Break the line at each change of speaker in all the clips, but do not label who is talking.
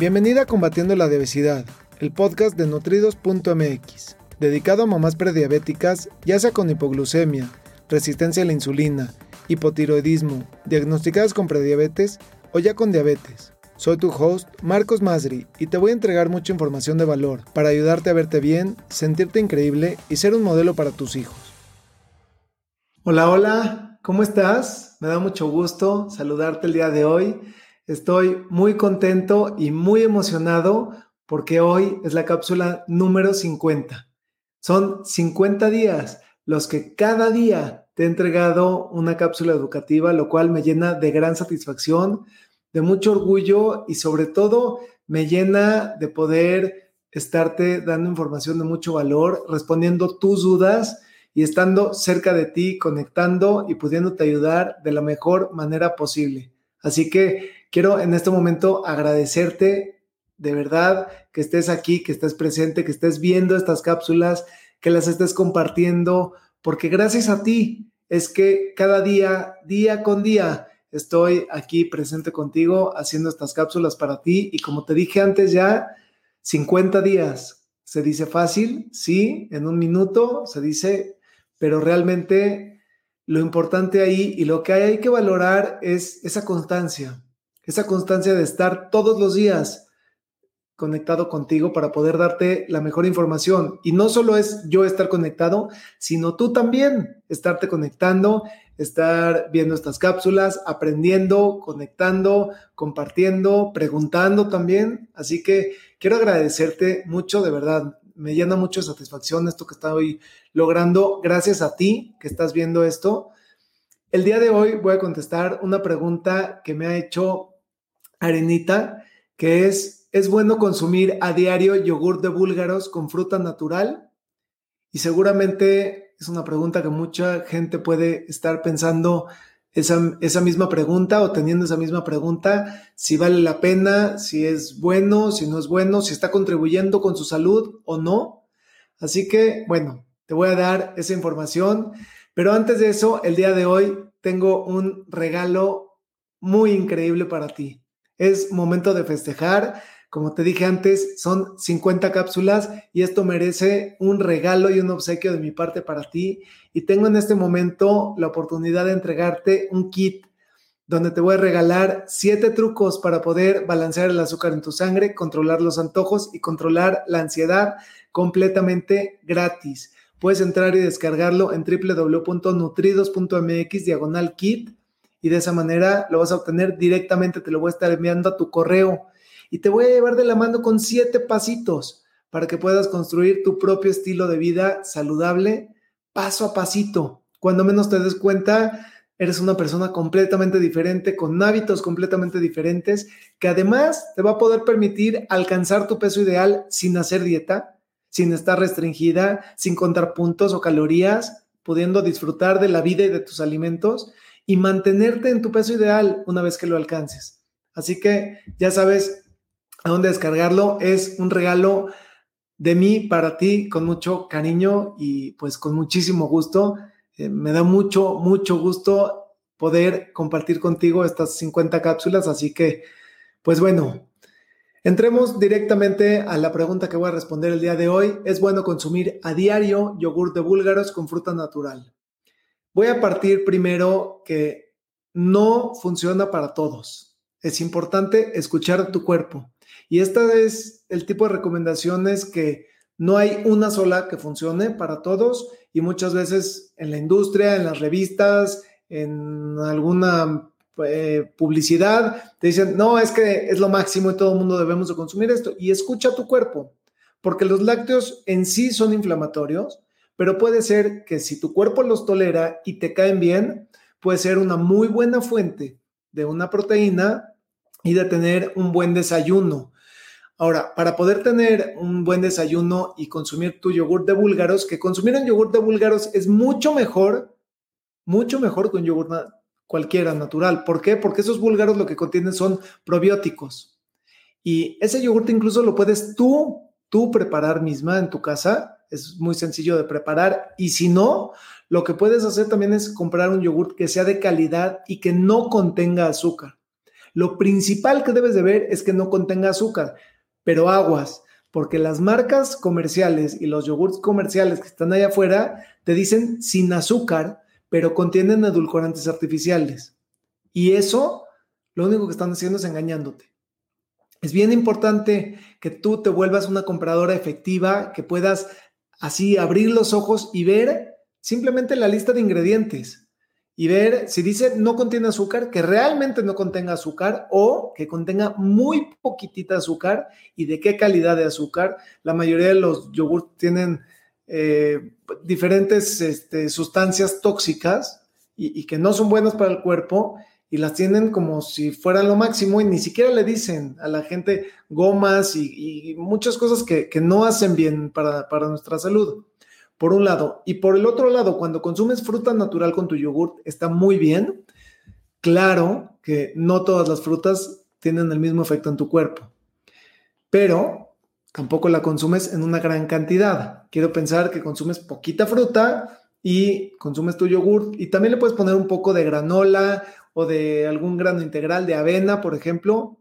Bienvenida a Combatiendo la Obesidad, el podcast de nutridos.mx, dedicado a mamás prediabéticas, ya sea con hipoglucemia, resistencia a la insulina, hipotiroidismo, diagnosticadas con prediabetes o ya con diabetes. Soy tu host, Marcos Masri, y te voy a entregar mucha información de valor para ayudarte a verte bien, sentirte increíble y ser un modelo para tus hijos. Hola, hola, ¿cómo estás? Me da mucho gusto saludarte el día de hoy. Estoy muy contento y muy emocionado porque hoy es la cápsula número 50. Son 50 días los que cada día te he entregado una cápsula educativa, lo cual me llena de gran satisfacción, de mucho orgullo y sobre todo me llena de poder estarte dando información de mucho valor, respondiendo tus dudas y estando cerca de ti, conectando y pudiéndote ayudar de la mejor manera posible. Así que quiero en este momento agradecerte de verdad que estés aquí, que estés presente, que estés viendo estas cápsulas, que las estés compartiendo, porque gracias a ti es que cada día, día con día, estoy aquí presente contigo haciendo estas cápsulas para ti y como te dije antes ya, 50 días. Se dice fácil, sí, en un minuto se dice, pero realmente lo importante ahí y lo que hay, que valorar es esa constancia, esa constancia de estar todos los días conectado contigo para poder darte la mejor información. Y no solo es yo estar conectado, sino tú también estarte conectando, estar viendo estas cápsulas, aprendiendo, conectando, compartiendo, preguntando también. Así que quiero agradecerte mucho, de verdad me llena mucho de satisfacción esto que estoy logrando gracias a ti que estás viendo esto. El día de hoy voy a contestar una pregunta que me ha hecho Arenita, que es, ¿es bueno consumir a diario yogur de búlgaros con fruta natural? Y seguramente es una pregunta que mucha gente puede estar pensando, esa, misma pregunta o teniendo esa misma pregunta, si vale la pena, si es bueno, si no es bueno, si está contribuyendo con su salud o no. Así que, bueno, te voy a dar esa información. Pero antes de eso, el día de hoy tengo un regalo muy increíble para ti. Es momento de festejar. Como te dije antes, son 50 cápsulas y esto merece un regalo y un obsequio de mi parte para ti. Y tengo en este momento la oportunidad de entregarte un kit donde te voy a regalar siete trucos para poder balancear el azúcar en tu sangre, controlar los antojos y controlar la ansiedad completamente gratis. Puedes entrar y descargarlo en www.nutridos.mx diagonal kit y de esa manera lo vas a obtener directamente, te lo voy a estar enviando a tu correo y te voy a llevar de la mano con siete pasitos para que puedas construir tu propio estilo de vida saludable paso a pasito. Cuando menos te des cuenta, eres una persona completamente diferente, con hábitos completamente diferentes, que además te va a poder permitir alcanzar tu peso ideal sin hacer dieta, sin estar restringida, sin contar puntos o calorías, pudiendo disfrutar de la vida y de tus alimentos y mantenerte en tu peso ideal una vez que lo alcances. Así que ya sabes, a dónde descargarlo. Es un regalo de mí para ti con mucho cariño y pues con muchísimo gusto. Eh, me da mucho, mucho gusto poder compartir contigo estas 50 cápsulas. Así que, pues bueno, entremos directamente a la pregunta que voy a responder el día de hoy. ¿Es bueno consumir a diario yogur de búlgaros con fruta natural? Voy a partir primero que no funciona para todos. Es importante escuchar a tu cuerpo. Y esta es el tipo de recomendaciones que no hay una sola que funcione para todos y muchas veces en la industria, en las revistas, en alguna eh, publicidad, te dicen, no, es que es lo máximo y todo el mundo debemos de consumir esto. Y escucha tu cuerpo, porque los lácteos en sí son inflamatorios, pero puede ser que si tu cuerpo los tolera y te caen bien, puede ser una muy buena fuente de una proteína y de tener un buen desayuno. Ahora, para poder tener un buen desayuno y consumir tu yogur de búlgaros, que consumir un yogur de búlgaros es mucho mejor, mucho mejor que un yogur cualquiera natural. ¿Por qué? Porque esos búlgaros lo que contienen son probióticos. Y ese yogur incluso lo puedes tú, tú preparar misma en tu casa. Es muy sencillo de preparar. Y si no, lo que puedes hacer también es comprar un yogur que sea de calidad y que no contenga azúcar. Lo principal que debes de ver es que no contenga azúcar, pero aguas, porque las marcas comerciales y los yogurts comerciales que están allá afuera te dicen sin azúcar, pero contienen edulcorantes artificiales. Y eso, lo único que están haciendo es engañándote. Es bien importante que tú te vuelvas una compradora efectiva, que puedas así abrir los ojos y ver simplemente la lista de ingredientes y ver si dice no contiene azúcar, que realmente no contenga azúcar o que contenga muy poquitita azúcar y de qué calidad de azúcar. La mayoría de los yogurts tienen eh, diferentes este, sustancias tóxicas y, que no son buenas para el cuerpo y las tienen como si fueran lo máximo y ni siquiera le dicen a la gente gomas y, muchas cosas que, no hacen bien para, para nuestra salud por un lado. Y por el otro lado, cuando consumes fruta natural con tu yogurt, está muy bien. Claro que no todas las frutas tienen el mismo efecto en tu cuerpo, pero tampoco la consumes en una gran cantidad. Quiero pensar que consumes poquita fruta y consumes tu yogurt y también le puedes poner un poco de granola o de algún grano integral de avena, por ejemplo,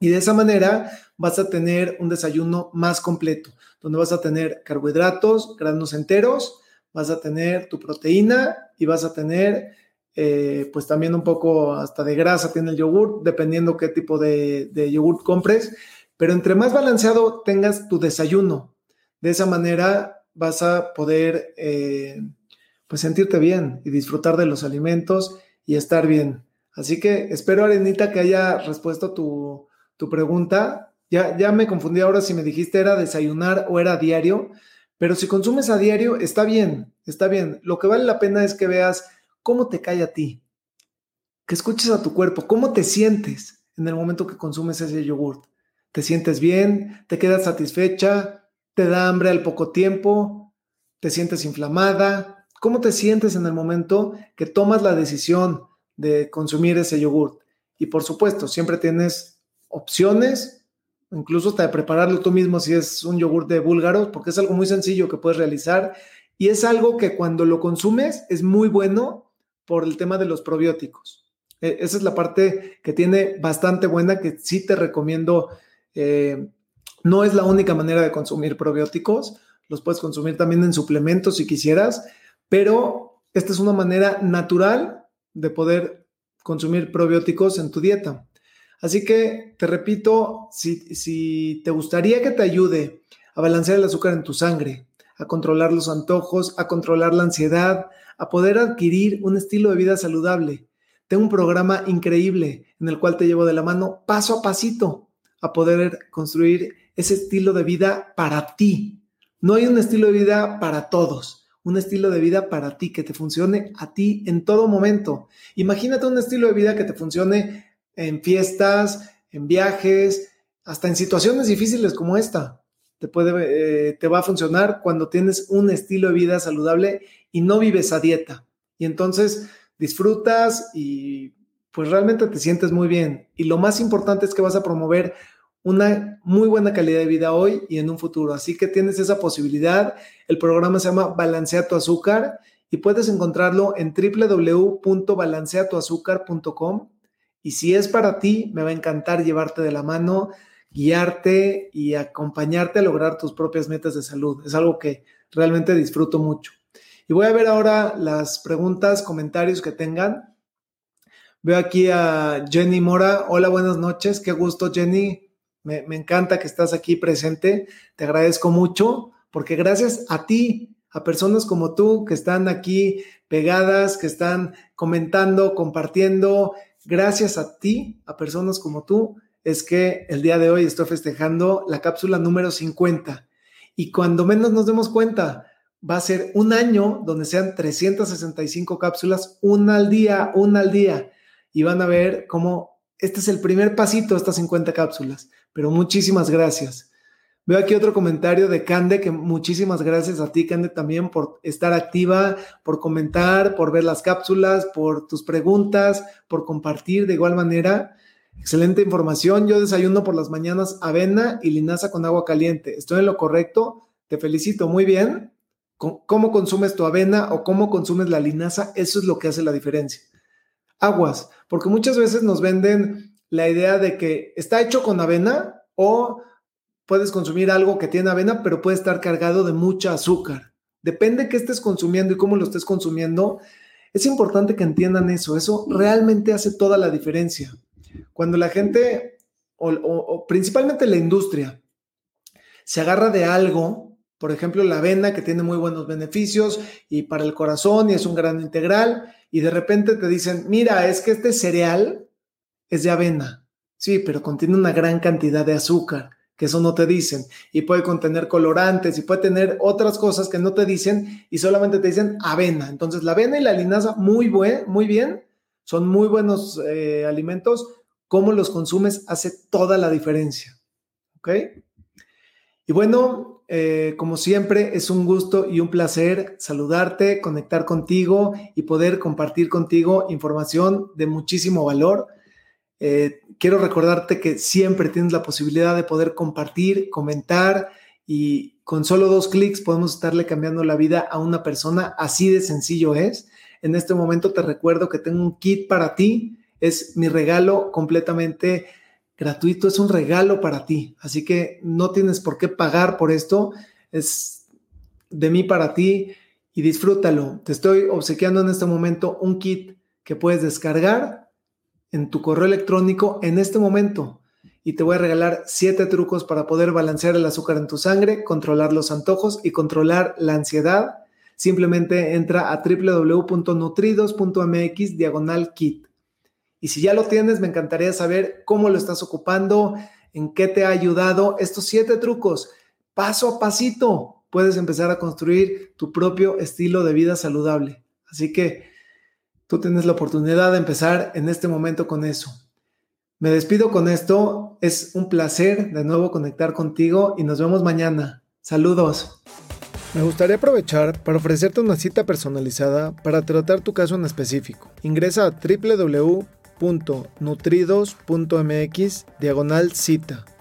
y de esa manera vas a tener un desayuno más completo, donde vas a tener carbohidratos, granos enteros, vas a tener tu proteína y vas a tener eh, pues también un poco hasta de grasa tiene el yogur, dependiendo qué tipo de, de yogur compres. Pero entre más balanceado tengas tu desayuno, de esa manera vas a poder eh, pues sentirte bien y disfrutar de los alimentos y estar bien. Así que espero, Arenita, que haya respuesto tu, tu pregunta. Ya, ya me confundí ahora si me dijiste era desayunar o era diario, pero si consumes a diario, está bien, está bien. Lo que vale la pena es que veas cómo te cae a ti, que escuches a tu cuerpo, cómo te sientes en el momento que consumes ese yogurt. ¿Te sientes bien? ¿Te quedas satisfecha? ¿Te da hambre al poco tiempo? ¿Te sientes inflamada? ¿Cómo te sientes en el momento que tomas la decisión de consumir ese yogurt? Y por supuesto, siempre tienes opciones, incluso hasta de prepararlo tú mismo si es un yogur de búlgaros, porque es algo muy sencillo que puedes realizar y es algo que cuando lo consumes es muy bueno por el tema de los probióticos. E, esa es la parte que tiene bastante buena, que sí te recomiendo. Eh, no es la única manera de consumir probióticos, los puedes consumir también en suplementos si quisieras, pero esta es una manera natural de poder consumir probióticos en tu dieta. Así que te repito, si, te gustaría que te ayude a balancear el azúcar en tu sangre, a controlar los antojos, a controlar la ansiedad, a poder adquirir un estilo de vida saludable, tengo un programa increíble en el cual te llevo de la mano paso a pasito a poder construir ese estilo de vida para ti. No hay un estilo de vida para todos, un estilo de vida para ti que te funcione a ti en todo momento. Imagínate un estilo de vida que te funcione en fiestas, en viajes, hasta en situaciones difíciles como esta. Te, puede, eh, te va a funcionar cuando tienes un estilo de vida saludable y no vives a dieta. Y entonces disfrutas y pues realmente te sientes muy bien. Y lo más importante es que vas a promover una muy buena calidad de vida hoy y en un futuro. Así que tienes esa posibilidad. El programa se llama Balancea tu azúcar y puedes encontrarlo en www.balanceatuazúcar.com y si es para ti, me va a encantar llevarte de la mano, guiarte y acompañarte a lograr tus propias metas de salud. Es algo que realmente disfruto mucho. Y voy a ver ahora las preguntas, comentarios que tengan. Veo aquí a Jenny Mora. Hola, buenas noches. Qué gusto, Jenny. Me, encanta que estás aquí presente. Te agradezco mucho porque gracias a ti, a personas como tú que están aquí pegadas, que están comentando, compartiendo, gracias a ti, a personas como tú, es que el día de hoy estoy festejando la cápsula número 50. Y cuando menos nos demos cuenta, va a ser un año donde sean 365 cápsulas, una al día, una al día. Y van a ver cómo este es el primer pasito estas 50 cápsulas. Pero muchísimas gracias. Veo aquí otro comentario de Cande, que muchísimas gracias a ti, Cande, también por estar activa, por comentar, por ver las cápsulas, por tus preguntas, por compartir de igual manera. Excelente información. Yo desayuno por las mañanas avena y linaza con agua caliente. ¿Estoy en lo correcto? Te felicito. Muy bien. ¿Cómo consumes tu avena o cómo consumes la linaza? Eso es lo que hace la diferencia. Aguas, porque muchas veces nos venden la idea de que está hecho con avena o puedes consumir algo que tiene avena, pero puede estar cargado de mucha azúcar. Depende de qué estés consumiendo y cómo lo estés consumiendo. Es importante que entiendan eso. Eso realmente hace toda la diferencia. Cuando la gente, o, principalmente la industria, se agarra de algo, por ejemplo, la avena que tiene muy buenos beneficios y para el corazón y es un gran integral, y de repente te dicen, mira, es que este cereal es de avena. Sí, pero contiene una gran cantidad de azúcar que eso no te dicen, y puede contener colorantes, y puede tener otras cosas que no te dicen, y solamente te dicen avena. Entonces, la avena y la linaza, muy, buen, muy bien, son muy buenos eh, alimentos. Cómo los consumes hace toda la diferencia. ¿Ok? Y bueno, eh, como siempre, es un gusto y un placer saludarte, conectar contigo y poder compartir contigo información de muchísimo valor. Eh, quiero recordarte que siempre tienes la posibilidad de poder compartir, comentar y con solo dos clics podemos estarle cambiando la vida a una persona. Así de sencillo es. En este momento te recuerdo que tengo un kit para ti. Es mi regalo completamente gratuito. Es un regalo para ti. Así que no tienes por qué pagar por esto. Es de mí para ti y disfrútalo. Te estoy obsequiando en este momento un kit que puedes descargar en tu correo electrónico en este momento y te voy a regalar siete trucos para poder balancear el azúcar en tu sangre, controlar los antojos y controlar la ansiedad. Simplemente entra a www.nutridos.mx diagonal kit. Y si ya lo tienes, me encantaría saber cómo lo estás ocupando, en qué te ha ayudado estos siete trucos. Paso a pasito puedes empezar a construir tu propio estilo de vida saludable. Así que Tú tienes la oportunidad de empezar en este momento con eso. Me despido con esto. Es un placer de nuevo conectar contigo y nos vemos mañana. Saludos.
Me gustaría aprovechar para ofrecerte una cita personalizada para tratar tu caso en específico. Ingresa a www.nutridos.mx diagonal cita